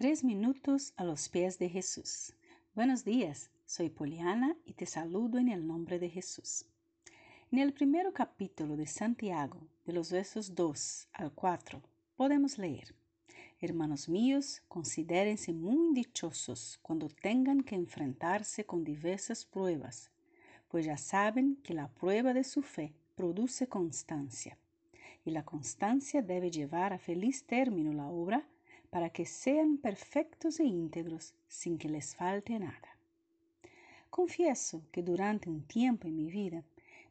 Tres minutos a los pies de Jesús. Buenos días, soy Poliana y te saludo en el nombre de Jesús. En el primer capítulo de Santiago, de los versos 2 al 4, podemos leer, Hermanos míos, considérense muy dichosos cuando tengan que enfrentarse con diversas pruebas, pues ya saben que la prueba de su fe produce constancia, y la constancia debe llevar a feliz término la obra para que sean perfectos e íntegros sin que les falte nada. Confieso que durante un tiempo en mi vida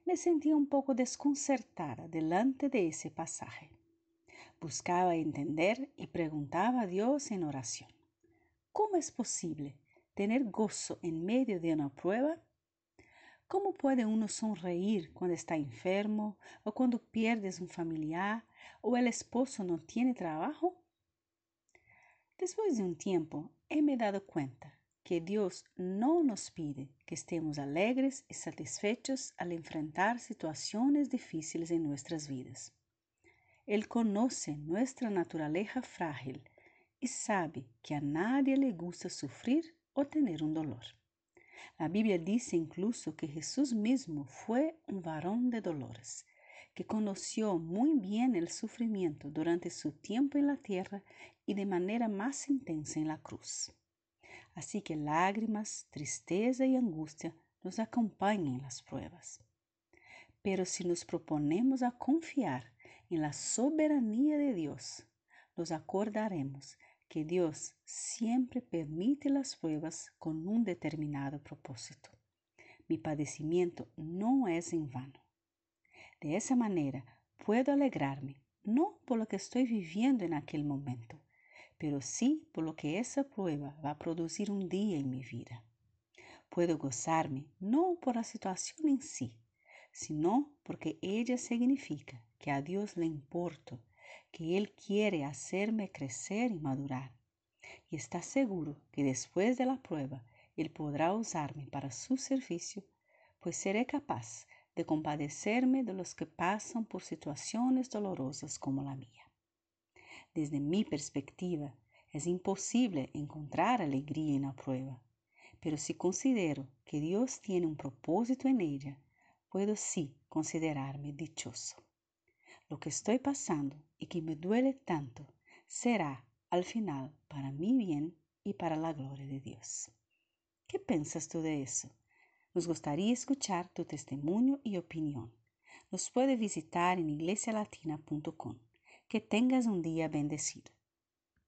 me sentía un poco desconcertada delante de ese pasaje. Buscaba entender y preguntaba a Dios en oración, ¿cómo es posible tener gozo en medio de una prueba? ¿Cómo puede uno sonreír cuando está enfermo o cuando pierdes un familiar o el esposo no tiene trabajo? Después de un tiempo, he me dado cuenta que Dios no nos pide que estemos alegres y satisfechos al enfrentar situaciones difíciles en nuestras vidas. Él conoce nuestra naturaleza frágil y sabe que a nadie le gusta sufrir o tener un dolor. La Biblia dice incluso que Jesús mismo fue un varón de dolores que conoció muy bien el sufrimiento durante su tiempo en la tierra y de manera más intensa en la cruz. Así que lágrimas, tristeza y angustia nos acompañan en las pruebas. Pero si nos proponemos a confiar en la soberanía de Dios, nos acordaremos que Dios siempre permite las pruebas con un determinado propósito. Mi padecimiento no es en vano. De esa manera puedo alegrarme, no por lo que estoy viviendo en aquel momento, pero sí por lo que esa prueba va a producir un día en mi vida. Puedo gozarme no por la situación en sí, sino porque ella significa que a Dios le importo, que Él quiere hacerme crecer y madurar. Y está seguro que después de la prueba Él podrá usarme para su servicio, pues seré capaz de compadecerme de los que pasan por situaciones dolorosas como la mía. Desde mi perspectiva, es imposible encontrar alegría en la prueba, pero si considero que Dios tiene un propósito en ella, puedo sí considerarme dichoso. Lo que estoy pasando y que me duele tanto será al final para mi bien y para la gloria de Dios. ¿Qué piensas tú de eso? Nos gustaría escuchar tu testimonio y opinión. Nos puede visitar en iglesialatina.com. Que tengas un día bendecido.